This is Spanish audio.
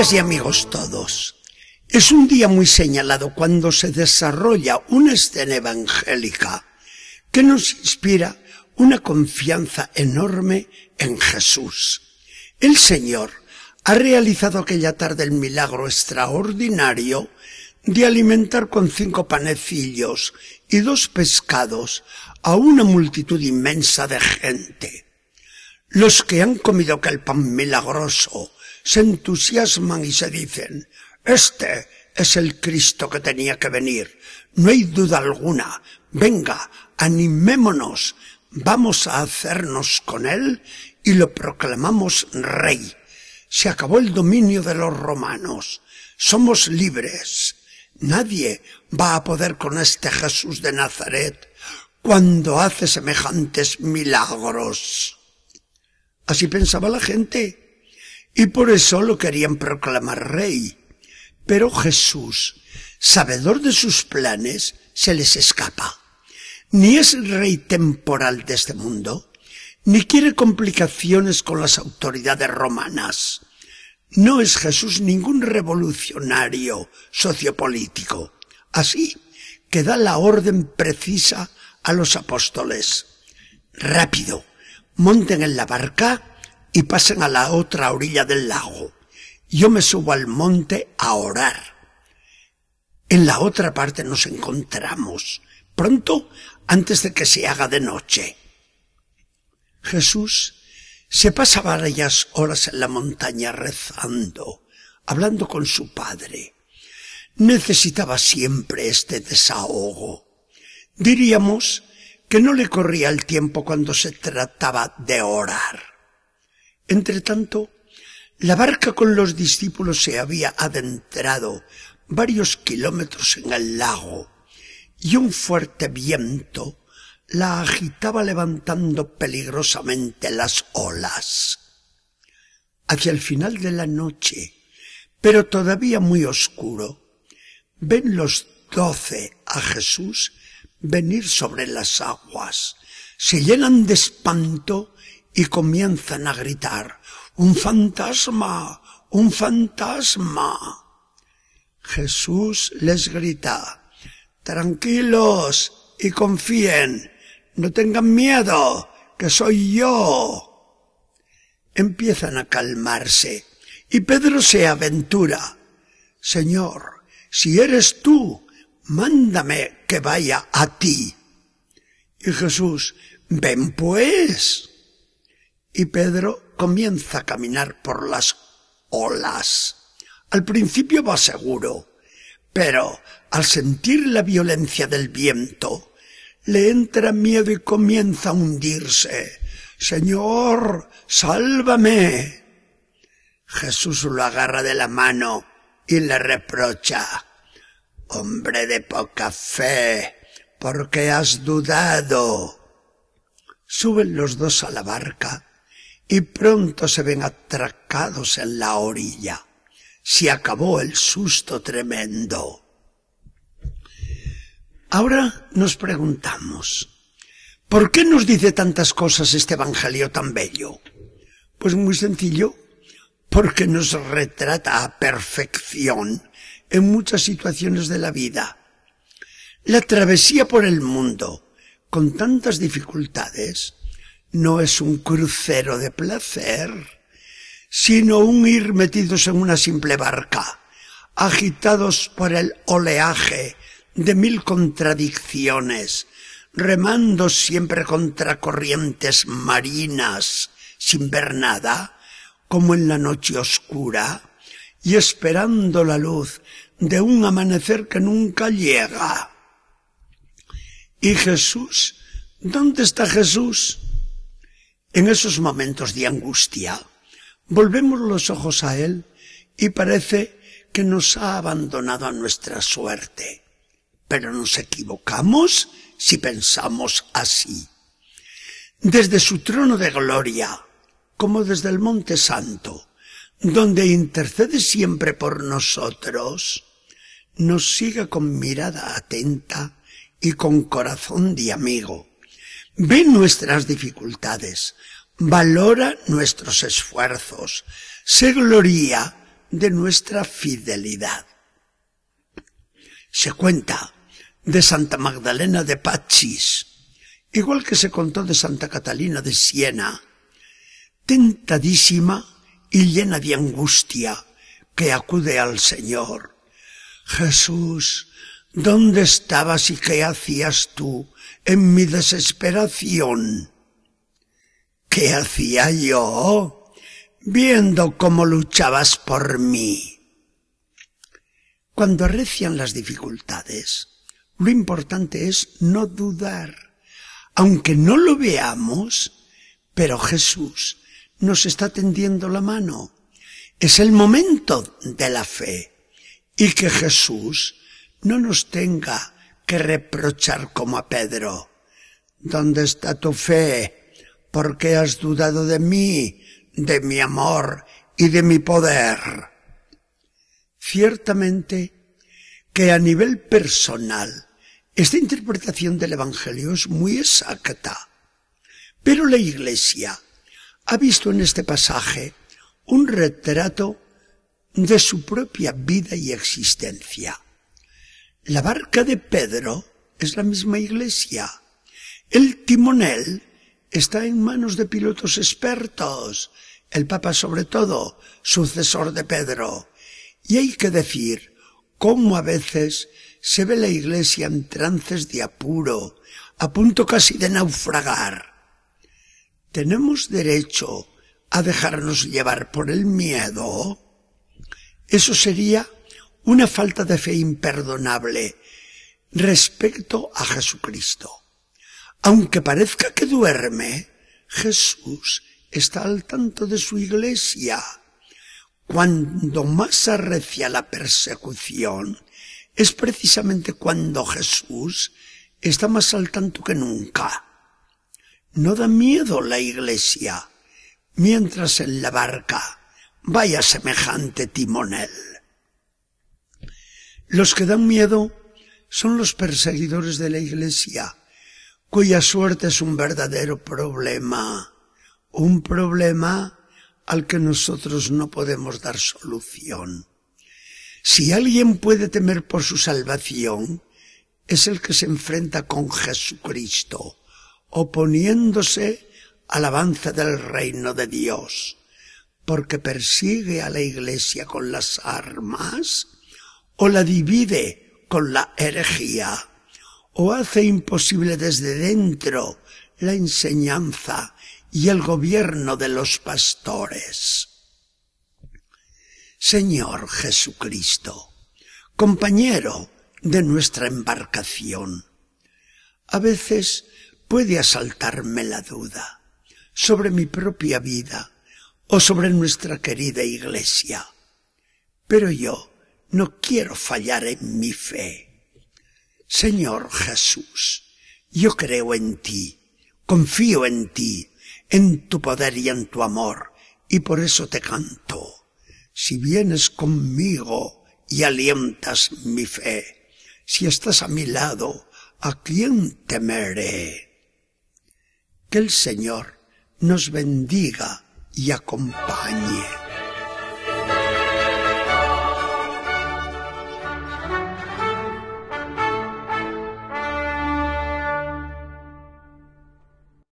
Y amigos todos, es un día muy señalado cuando se desarrolla una escena evangélica que nos inspira una confianza enorme en Jesús. El Señor ha realizado aquella tarde el milagro extraordinario de alimentar con cinco panecillos y dos pescados a una multitud inmensa de gente. Los que han comido aquel pan milagroso se entusiasman y se dicen, este es el Cristo que tenía que venir. No hay duda alguna. Venga, animémonos. Vamos a hacernos con él y lo proclamamos rey. Se acabó el dominio de los romanos. Somos libres. Nadie va a poder con este Jesús de Nazaret cuando hace semejantes milagros. Así pensaba la gente y por eso lo querían proclamar rey. Pero Jesús, sabedor de sus planes, se les escapa. Ni es rey temporal de este mundo, ni quiere complicaciones con las autoridades romanas. No es Jesús ningún revolucionario sociopolítico. Así que da la orden precisa a los apóstoles. Rápido, monten en la barca y pasen a la otra orilla del lago. Yo me subo al monte a orar. En la otra parte nos encontramos, pronto antes de que se haga de noche. Jesús se pasa varias horas en la montaña rezando, hablando con su Padre. Necesitaba siempre este desahogo. Diríamos que no le corría el tiempo cuando se trataba de orar. Entre tanto, la barca con los discípulos se había adentrado varios kilómetros en el lago y un fuerte viento la agitaba levantando peligrosamente las olas. Hacia el final de la noche, pero todavía muy oscuro, ven los doce a Jesús venir sobre las aguas, se llenan de espanto y comienzan a gritar, ¡Un fantasma! ¡Un fantasma! Jesús les grita, Tranquilos y confíen, no tengan miedo, que soy yo. Empiezan a calmarse y Pedro se aventura. Señor, si eres tú, mándame que vaya a ti. Y Jesús, ven pues y Pedro comienza a caminar por las olas. Al principio va seguro, pero al sentir la violencia del viento, le entra miedo y comienza a hundirse. Señor, sálvame. Jesús lo agarra de la mano y le reprocha. Hombre de poca fe, ¿por qué has dudado? Suben los dos a la barca y pronto se ven atracados en la orilla. Se acabó el susto tremendo. Ahora nos preguntamos, ¿por qué nos dice tantas cosas este Evangelio tan bello? Pues muy sencillo, porque nos retrata a perfección en muchas situaciones de la vida. La travesía por el mundo, con tantas dificultades, no es un crucero de placer, sino un ir metidos en una simple barca, agitados por el oleaje de mil contradicciones, remando siempre contra corrientes marinas, sin ver nada, como en la noche oscura, y esperando la luz de un amanecer que nunca llega. ¿Y Jesús? ¿Dónde está Jesús? En esos momentos de angustia, volvemos los ojos a Él y parece que nos ha abandonado a nuestra suerte. Pero nos equivocamos si pensamos así. Desde su trono de gloria, como desde el Monte Santo, donde intercede siempre por nosotros, nos sigue con mirada atenta y con corazón de amigo ve nuestras dificultades, valora nuestros esfuerzos, se gloria de nuestra fidelidad. Se cuenta de Santa Magdalena de Pachis, igual que se contó de Santa Catalina de Siena, tentadísima y llena de angustia, que acude al Señor. Jesús, ¿dónde estabas y qué hacías tú en mi desesperación? ¿Qué hacía yo? Viendo cómo luchabas por mí. Cuando arrecian las dificultades, lo importante es no dudar. Aunque no lo veamos, pero Jesús nos está tendiendo la mano. Es el momento de la fe. Y que Jesús no nos tenga que reprochar como a Pedro. ¿Dónde está tu fe? ¿Por qué has dudado de mí, de mi amor y de mi poder? Ciertamente que a nivel personal esta interpretación del Evangelio es muy exacta. Pero la Iglesia ha visto en este pasaje un retrato de su propia vida y existencia. La barca de Pedro es la misma iglesia. El timonel está en manos de pilotos expertos, el Papa sobre todo, sucesor de Pedro. Y hay que decir cómo a veces se ve la iglesia en trances de apuro, a punto casi de naufragar. ¿Tenemos derecho a dejarnos llevar por el miedo? Eso sería una falta de fe imperdonable respecto a Jesucristo. Aunque parezca que duerme, Jesús está al tanto de su iglesia. Cuando más arrecia la persecución, es precisamente cuando Jesús está más al tanto que nunca. No da miedo la iglesia, mientras en la barca vaya semejante timonel. Los que dan miedo son los perseguidores de la iglesia, cuya suerte es un verdadero problema, un problema al que nosotros no podemos dar solución. Si alguien puede temer por su salvación, es el que se enfrenta con Jesucristo, oponiéndose al avance del reino de Dios, porque persigue a la iglesia con las armas, o la divide con la herejía, o hace imposible desde dentro la enseñanza y el gobierno de los pastores. Señor Jesucristo, compañero de nuestra embarcación, a veces puede asaltarme la duda sobre mi propia vida o sobre nuestra querida iglesia, pero yo no quiero fallar en mi fe. Señor Jesús, yo creo en ti, confío en ti, en tu poder y en tu amor, y por eso te canto si vienes conmigo y alientas mi fe, si estás a mi lado, ¿a quién temeré? Que el Señor nos bendiga y acompañe.